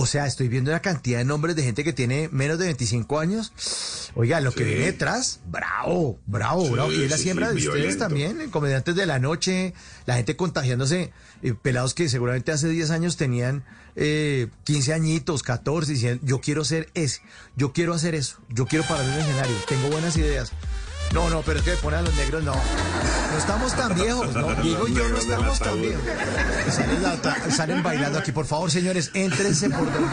O sea, estoy viendo la cantidad de nombres de gente que tiene menos de 25 años. Oiga, lo que viene detrás, bravo, bravo, bravo. Y es la siembra sí, de ustedes violento. también, en comediantes de la noche, la gente contagiándose, eh, pelados que seguramente hace 10 años tenían eh, 15 añitos, 14, diciendo, yo quiero ser ese, yo quiero hacer eso, yo quiero parar el escenario, tengo buenas ideas. No, no, pero es que ponen a los negros, no. No estamos tan viejos, ¿no? Diego y yo no estamos tan viejos. Salen, la- ta- salen bailando aquí, por favor, señores, éntrense por donde.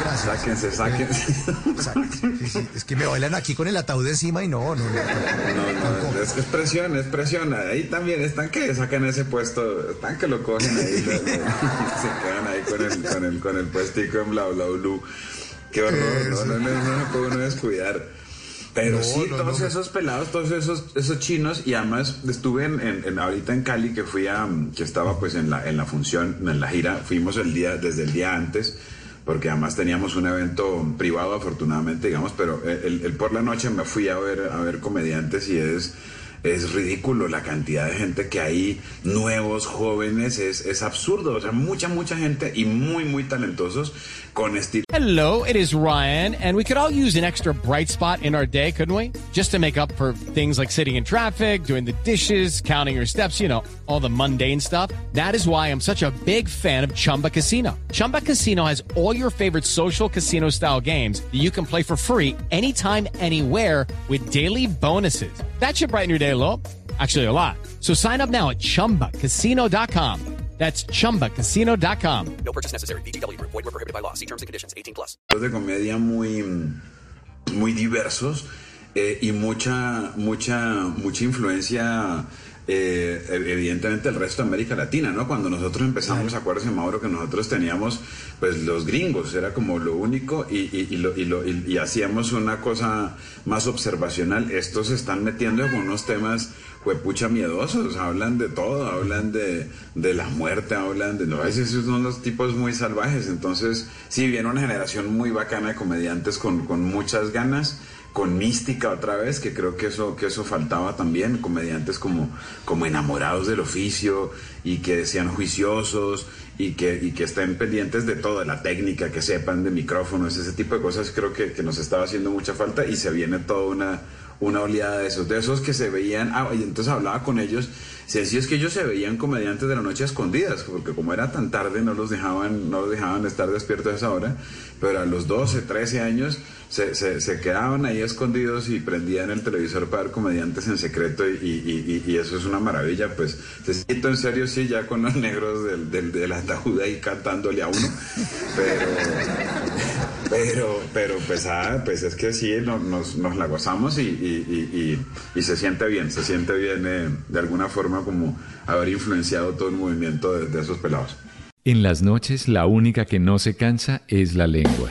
Gracias. Sáquense, sáquense. Exacto. Sí, sí, Es que me bailan aquí con el ataúd encima y no, no, no. No, no, es, es presión, es presión. Ahí también están que sacan ese puesto, están que lo cogen ahí, lo- lo- se quedan ahí con el, con el, con el puestico en bla bla blue. Qué horror, no, no, no, no, se puede uno descuidar. Pero No, sí, no, todos no. esos pelados, todos esos, esos chinos, y además estuve en, en- en- ahorita en Cali, que fui a, que estaba pues en la, en la función, en la gira, fuimos el día, desde el día antes, porque además teníamos un evento privado afortunadamente, digamos, pero el, el por la noche me fui a ver, a ver comediantes y es, es ridículo la cantidad de gente que hay, nuevos, jóvenes, es, es absurdo, o sea, mucha, mucha gente y muy, muy talentosos con estilo. Hello, it is Ryan, and we could all use an extra bright spot in our day, couldn't we? Just to make up for things like sitting in traffic, doing the dishes, counting your steps, you know, all the mundane stuff. That is why I'm such a big fan of Chumba Casino. Chumba Casino has all your favorite social casino style games that you can play for free anytime, anywhere with daily bonuses. That should brighten your day a little. Actually, a lot. So sign up now at chumbacasino.com. That's chumbacasino.com. No purchase necessary. BGW. Void were prohibited by law. See terms and conditions. 18 plus. de comedia muy, muy diversos eh, y mucha, mucha, mucha influencia, eh, evidentemente, del resto de América Latina, ¿no? Cuando nosotros empezamos, acuérdese, Mauro, que nosotros teníamos, pues, los gringos, era como lo único y, y, y lo- y lo- y- y hacíamos una cosa más observacional. Estos se están metiendo con unos temas huepucha miedosos, hablan de todo, hablan de, de la muerte, hablan de... No, veces son los tipos muy salvajes, entonces sí, viene una generación muy bacana de comediantes con, con muchas ganas, con mística otra vez, que creo que eso, que eso faltaba también, comediantes como, como enamorados del oficio y que sean juiciosos y que, y que estén pendientes de todo, de la técnica, que sepan de micrófonos, ese tipo de cosas creo que, que nos estaba haciendo mucha falta y se viene toda una una oleada de esos, de esos que se veían, ah, y entonces hablaba con ellos, si así es que ellos se veían comediantes de la noche escondidas, porque como era tan tarde no los dejaban, no los dejaban estar despiertos a esa hora, pero a los 12, 13 años se, se, se quedaban ahí escondidos y prendían el televisor para ver comediantes en secreto y, y, eso es una maravilla, pues se siento en serio sí ya con los negros del, del, del ataúd ahí cantándole a uno, pero... Pero, pero pues, ah, pues es que sí, no- nos, nos la gozamos y, y- y- y- y se siente bien, se siente bien eh, de alguna forma como haber influenciado todo el movimiento de, de esos pelados. En las noches la única que no se cansa es la lengua.